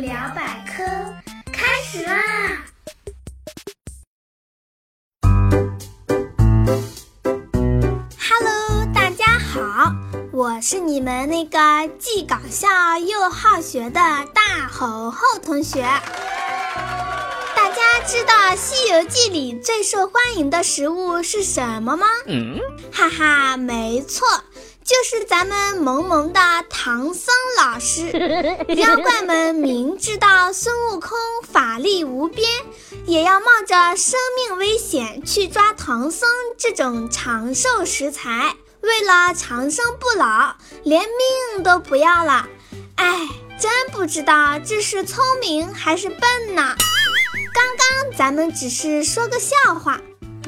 聊百科开始啦！Hello，大家好，我是你们那个既搞笑又好学的大猴猴同学。大家知道《西游记》里最受欢迎的食物是什么吗？嗯，哈哈，没错。就是咱们萌萌的唐僧老师，妖怪们明知道孙悟空法力无边，也要冒着生命危险去抓唐僧这种长寿食材，为了长生不老，连命都不要了。哎，真不知道这是聪明还是笨呢？刚刚咱们只是说个笑话。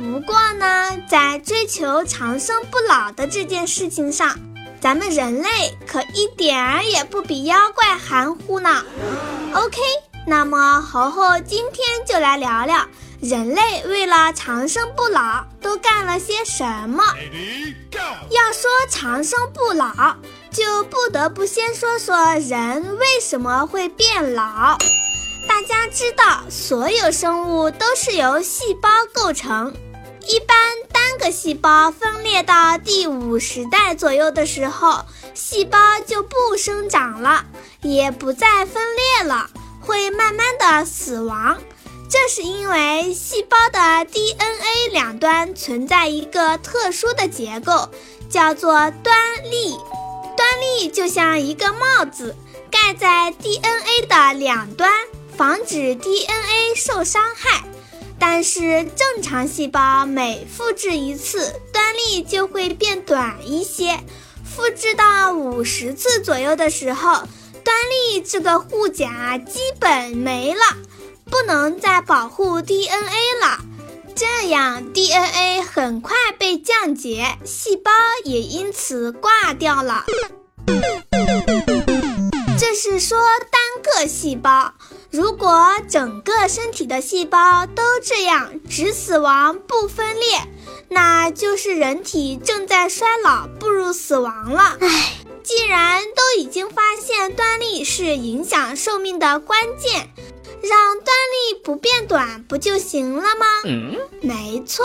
不过呢，在追求长生不老的这件事情上，咱们人类可一点儿也不比妖怪含糊呢。OK，那么猴猴今天就来聊聊人类为了长生不老都干了些什么。要说长生不老，就不得不先说说人为什么会变老。大家知道，所有生物都是由细胞构成。一般单个细胞分裂到第五十代左右的时候，细胞就不生长了，也不再分裂了，会慢慢的死亡。这是因为细胞的 DNA 两端存在一个特殊的结构，叫做端粒。端粒就像一个帽子，盖在 DNA 的两端，防止 DNA 受伤害。但是正常细胞每复制一次，端粒就会变短一些。复制到五十次左右的时候，端粒这个护甲基本没了，不能再保护 DNA 了。这样 DNA 很快被降解，细胞也因此挂掉了。这是说单个细胞。如果整个身体的细胞都这样只死亡不分裂，那就是人体正在衰老，步入死亡了。唉，既然都已经发现端粒是影响寿命的关键，让端粒不变短不就行了吗？嗯，没错，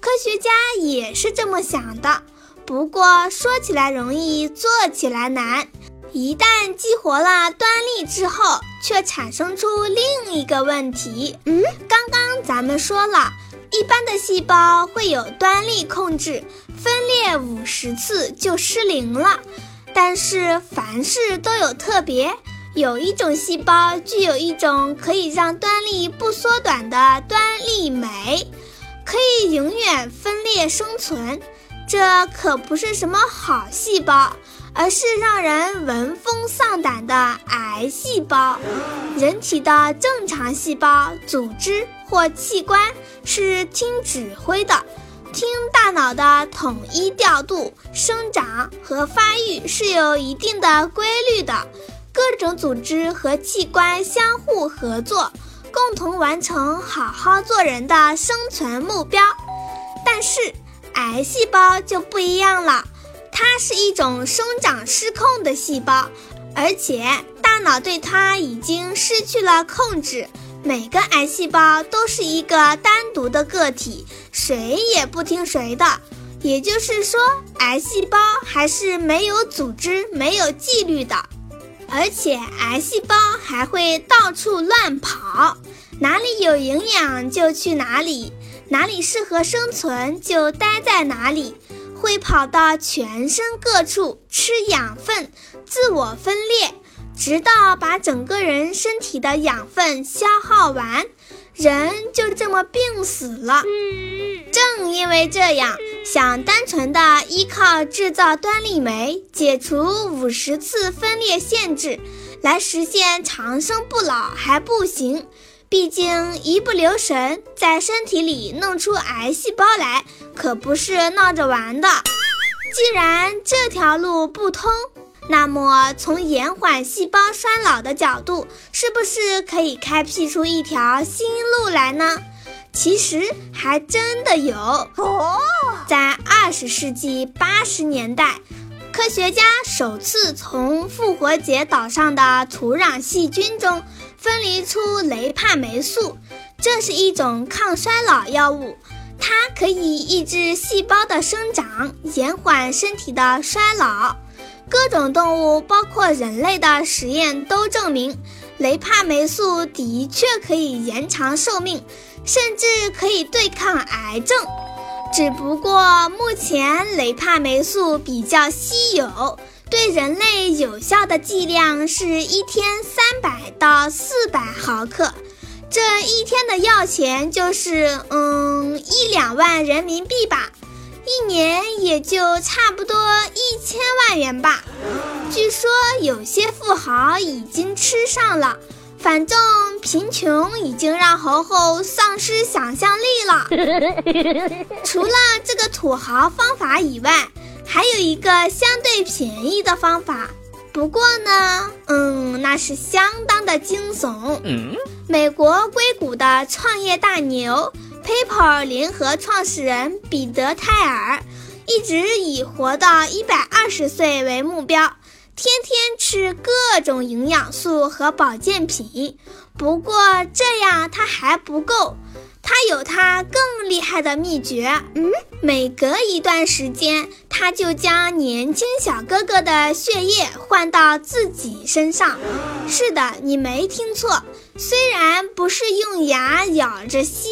科学家也是这么想的。不过说起来容易，做起来难。一旦激活了端粒之后，却产生出另一个问题。嗯，刚刚咱们说了，一般的细胞会有端粒控制，分裂五十次就失灵了。但是凡事都有特别，有一种细胞具有一种可以让端粒不缩短的端粒酶，可以永远分裂生存。这可不是什么好细胞。而是让人闻风丧胆的癌细胞。人体的正常细胞、组织或器官是听指挥的，听大脑的统一调度。生长和发育是有一定的规律的，各种组织和器官相互合作，共同完成好好做人的生存目标。但是，癌细胞就不一样了。它是一种生长失控的细胞，而且大脑对它已经失去了控制。每个癌细胞都是一个单独的个体，谁也不听谁的。也就是说，癌细胞还是没有组织、没有纪律的，而且癌细胞还会到处乱跑，哪里有营养就去哪里，哪里适合生存就待在哪里。会跑到全身各处吃养分，自我分裂，直到把整个人身体的养分消耗完，人就这么病死了。正因为这样，想单纯的依靠制造端粒酶，解除五十次分裂限制，来实现长生不老还不行。毕竟一不留神，在身体里弄出癌细胞来，可不是闹着玩的。既然这条路不通，那么从延缓细胞衰老的角度，是不是可以开辟出一条新路来呢？其实还真的有。哦，在二十世纪八十年代。科学家首次从复活节岛上的土壤细菌中分离出雷帕霉素，这是一种抗衰老药物，它可以抑制细胞的生长，延缓身体的衰老。各种动物，包括人类的实验都证明，雷帕霉素的确可以延长寿命，甚至可以对抗癌症。只不过目前雷帕霉素比较稀有，对人类有效的剂量是一天三百到四百毫克，这一天的药钱就是嗯一两万人民币吧。一年也就差不多一千万元吧。据说有些富豪已经吃上了，反正贫穷已经让猴猴丧失想象力了。除了这个土豪方法以外，还有一个相对便宜的方法，不过呢，嗯，那是相当的惊悚。美国硅谷的创业大牛。PayPal 联合创始人彼得·泰尔一直以活到一百二十岁为目标，天天吃各种营养素和保健品。不过这样他还不够，他有他更厉害的秘诀。嗯，每隔一段时间，他就将年轻小哥哥的血液换到自己身上。是的，你没听错，虽然不是用牙咬着吸。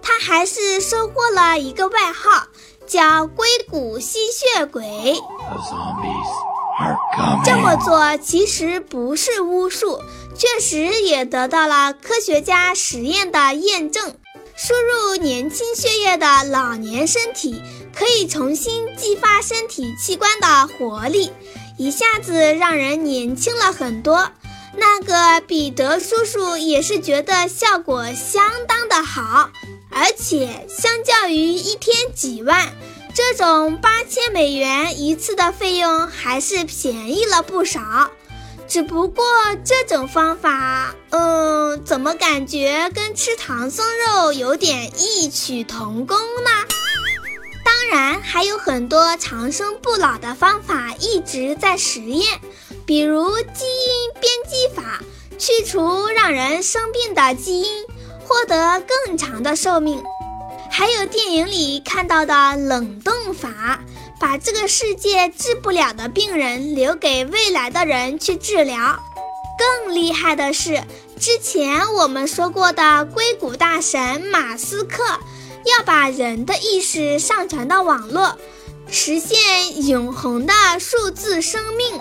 他还是收获了一个外号，叫“硅谷吸血鬼”。这么做其实不是巫术，确实也得到了科学家实验的验证。输入年轻血液的老年身体，可以重新激发身体器官的活力，一下子让人年轻了很多。那个彼得叔叔也是觉得效果相当的好。而且，相较于一天几万，这种八千美元一次的费用还是便宜了不少。只不过这种方法，嗯，怎么感觉跟吃唐僧肉有点异曲同工呢？当然，还有很多长生不老的方法一直在实验，比如基因编辑法，去除让人生病的基因。获得更长的寿命，还有电影里看到的冷冻法，把这个世界治不了的病人留给未来的人去治疗。更厉害的是，之前我们说过的硅谷大神马斯克，要把人的意识上传到网络，实现永恒的数字生命。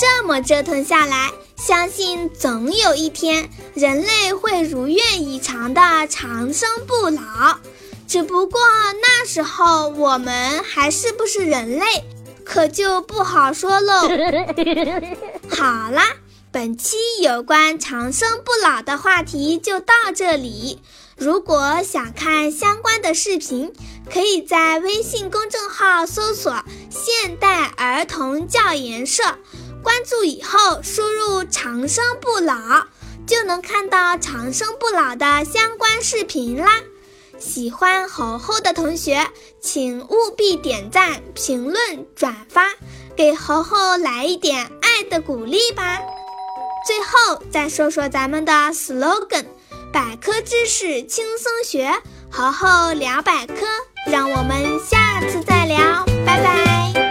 这么折腾下来。相信总有一天，人类会如愿以偿的长生不老。只不过那时候我们还是不是人类，可就不好说喽。好啦，本期有关长生不老的话题就到这里。如果想看相关的视频，可以在微信公众号搜索“现代儿童教研社”。关注以后，输入“长生不老”，就能看到长生不老的相关视频啦。喜欢猴猴的同学，请务必点赞、评论、转发，给猴猴来一点爱的鼓励吧。最后再说说咱们的 slogan：百科知识轻松学，猴猴聊百科。让我们下次再聊，拜拜。